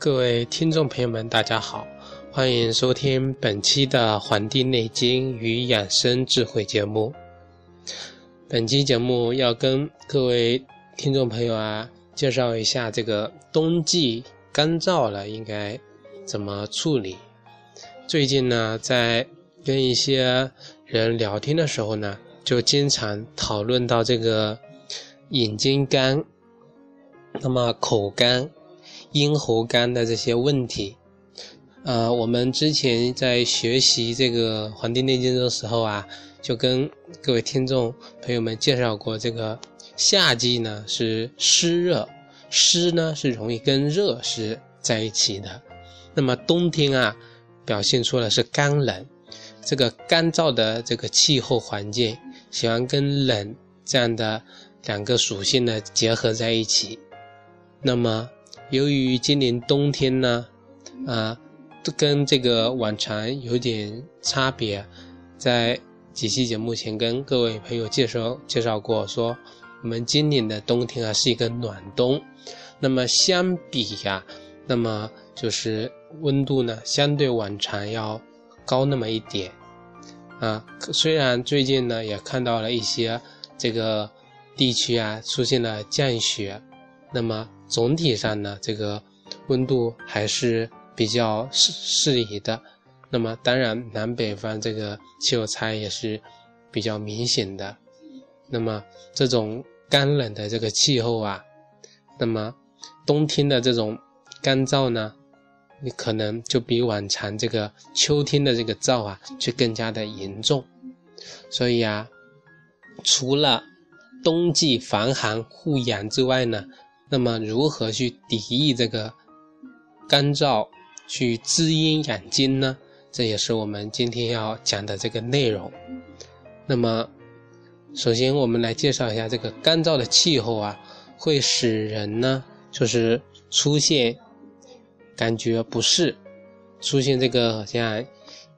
各位听众朋友们，大家好，欢迎收听本期的《黄帝内经与养生智慧》节目。本期节目要跟各位听众朋友啊介绍一下这个冬季干燥了应该怎么处理。最近呢，在跟一些人聊天的时候呢，就经常讨论到这个眼睛干，那么口干、咽喉干的这些问题。呃，我们之前在学习这个《黄帝内经》的时候啊，就跟各位听众朋友们介绍过，这个夏季呢是湿热，湿呢是容易跟热是在一起的。那么冬天啊，表现出了是干冷。这个干燥的这个气候环境，喜欢跟冷这样的两个属性呢结合在一起。那么，由于今年冬天呢，啊，跟这个往常有点差别，在几期节目前跟各位朋友介绍介绍过，说我们今年的冬天啊是一个暖冬。那么相比呀，那么就是温度呢相对往常要高那么一点。啊，虽然最近呢也看到了一些这个地区啊出现了降雪，那么总体上呢这个温度还是比较适适宜的。那么当然南北方这个气候差也是比较明显的。那么这种干冷的这个气候啊，那么冬天的这种干燥呢？你可能就比往常这个秋天的这个燥啊，就更加的严重。所以啊，除了冬季防寒护阳之外呢，那么如何去抵御这个干燥，去滋阴养精呢？这也是我们今天要讲的这个内容。那么，首先我们来介绍一下这个干燥的气候啊，会使人呢，就是出现。感觉不适，出现这个像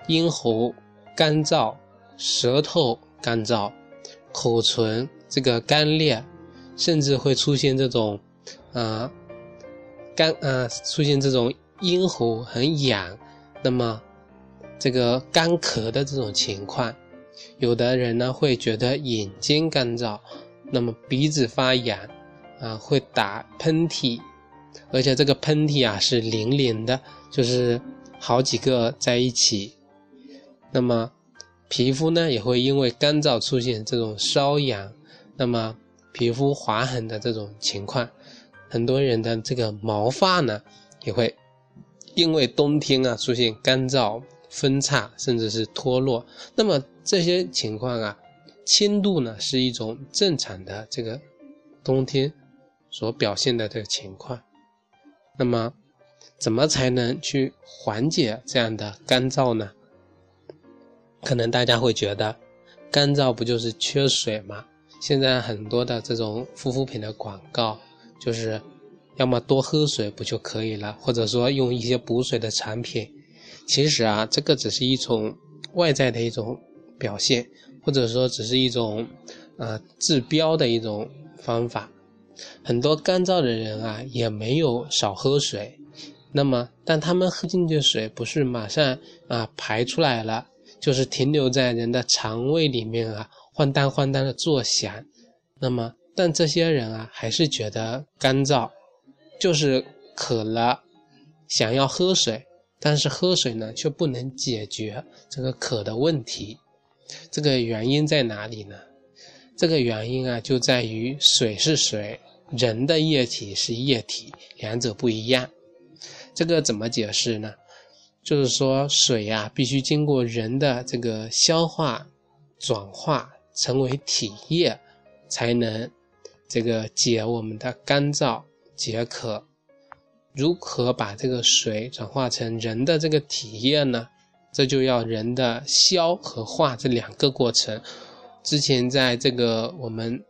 咽喉干燥、舌头干燥、口唇这个干裂，甚至会出现这种，啊，干啊，出现这种咽喉很痒，那么这个干咳的这种情况，有的人呢会觉得眼睛干燥，那么鼻子发痒，啊，会打喷嚏。而且这个喷嚏啊是连连的，就是好几个在一起。那么皮肤呢也会因为干燥出现这种瘙痒，那么皮肤划痕的这种情况。很多人的这个毛发呢也会因为冬天啊出现干燥、分叉，甚至是脱落。那么这些情况啊，轻度呢是一种正常的这个冬天所表现的这个情况。那么，怎么才能去缓解这样的干燥呢？可能大家会觉得，干燥不就是缺水吗？现在很多的这种护肤品的广告，就是要么多喝水不就可以了，或者说用一些补水的产品。其实啊，这个只是一种外在的一种表现，或者说只是一种呃治标的一种方法。很多干燥的人啊，也没有少喝水，那么，但他们喝进去的水不是马上啊排出来了，就是停留在人的肠胃里面啊，晃荡晃荡的作响。那么，但这些人啊，还是觉得干燥，就是渴了，想要喝水，但是喝水呢，却不能解决这个渴的问题。这个原因在哪里呢？这个原因啊，就在于水是水，人的液体是液体，两者不一样。这个怎么解释呢？就是说，水呀，必须经过人的这个消化、转化成为体液，才能这个解我们的干燥、解渴。如何把这个水转化成人的这个体液呢？这就要人的消和化这两个过程。之前在这个我们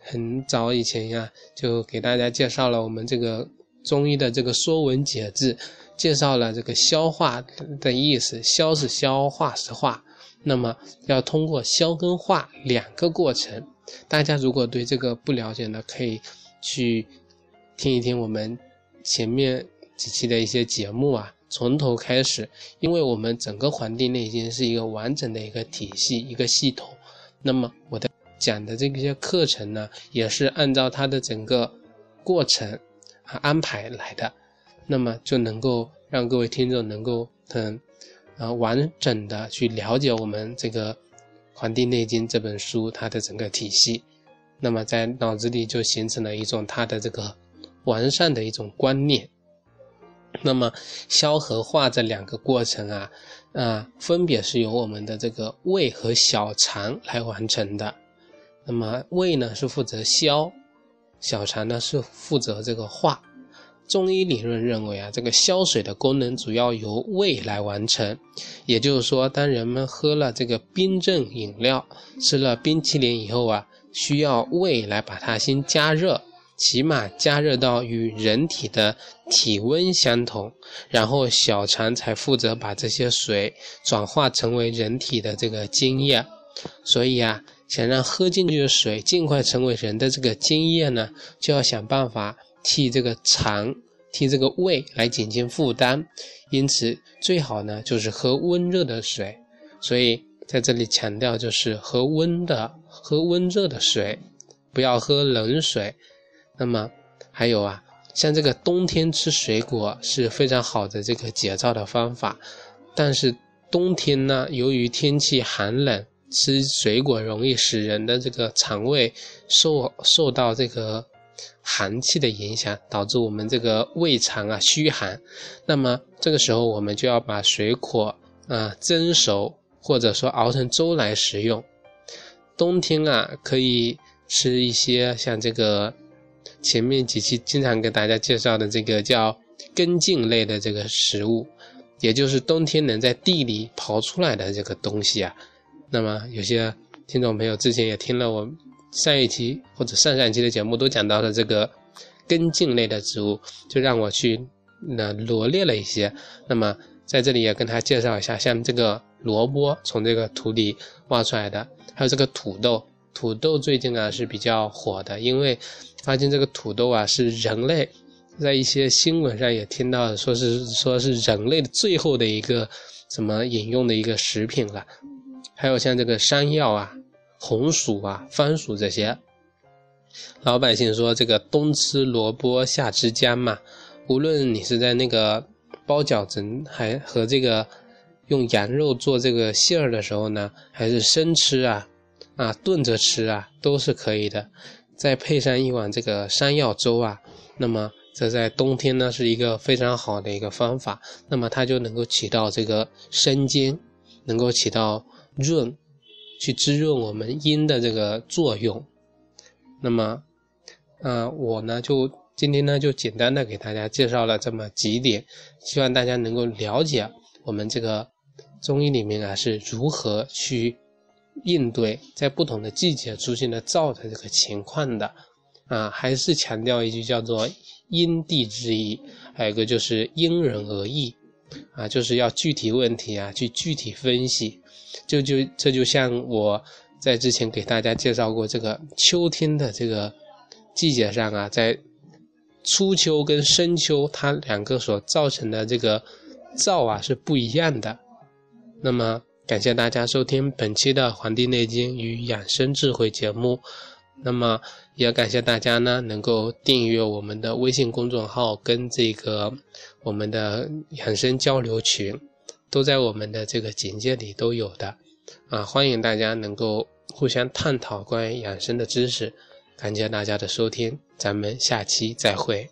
很早以前呀，就给大家介绍了我们这个中医的这个《说文解字》，介绍了这个消化的意思。消是消化是化，那么要通过消跟化两个过程。大家如果对这个不了解呢，可以去听一听我们前面几期的一些节目啊，从头开始，因为我们整个《黄帝内经》是一个完整的一个体系、一个系统。那么我的讲的这些课程呢，也是按照它的整个过程啊安排来的，那么就能够让各位听众能够很啊完整的去了解我们这个《黄帝内经》这本书它的整个体系，那么在脑子里就形成了一种它的这个完善的一种观念。那么消和化这两个过程啊，啊，分别是由我们的这个胃和小肠来完成的。那么胃呢是负责消，小肠呢是负责这个化。中医理论认为啊，这个消水的功能主要由胃来完成。也就是说，当人们喝了这个冰镇饮料、吃了冰淇淋以后啊，需要胃来把它先加热。起码加热到与人体的体温相同，然后小肠才负责把这些水转化成为人体的这个津液。所以啊，想让喝进去的水尽快成为人的这个津液呢，就要想办法替这个肠、替这个胃来减轻负担。因此，最好呢就是喝温热的水。所以在这里强调就是喝温的、喝温热的水，不要喝冷水。那么还有啊，像这个冬天吃水果是非常好的这个解燥的方法，但是冬天呢，由于天气寒冷，吃水果容易使人的这个肠胃受受到这个寒气的影响，导致我们这个胃肠啊虚寒。那么这个时候我们就要把水果啊蒸熟，或者说熬成粥来食用。冬天啊可以吃一些像这个。前面几期经常给大家介绍的这个叫根茎类的这个食物，也就是冬天能在地里刨出来的这个东西啊。那么有些听众朋友之前也听了我上一期或者上上期的节目，都讲到了这个根茎类的植物，就让我去那罗列了一些。那么在这里也跟他介绍一下，像这个萝卜从这个土里挖出来的，还有这个土豆。土豆最近啊是比较火的，因为发现这个土豆啊是人类在一些新闻上也听到说是说是人类的最后的一个什么饮用的一个食品了。还有像这个山药啊、红薯啊、番薯这些，老百姓说这个冬吃萝卜夏吃姜嘛。无论你是在那个包饺子还和这个用羊肉做这个馅儿的时候呢，还是生吃啊。啊，炖着吃啊都是可以的，再配上一碗这个山药粥啊，那么这在冬天呢是一个非常好的一个方法，那么它就能够起到这个生津，能够起到润，去滋润我们阴的这个作用。那么，啊，我呢就今天呢就简单的给大家介绍了这么几点，希望大家能够了解我们这个中医里面啊是如何去。应对在不同的季节出现的燥的这个情况的，啊，还是强调一句叫做因地制宜，还有一个就是因人而异，啊，就是要具体问题啊去具体分析，就就这就像我在之前给大家介绍过这个秋天的这个季节上啊，在初秋跟深秋它两个所造成的这个燥啊是不一样的，那么。感谢大家收听本期的《黄帝内经与养生智慧》节目，那么也感谢大家呢能够订阅我们的微信公众号跟这个我们的养生交流群，都在我们的这个简介里都有的啊，欢迎大家能够互相探讨关于养生的知识。感谢大家的收听，咱们下期再会。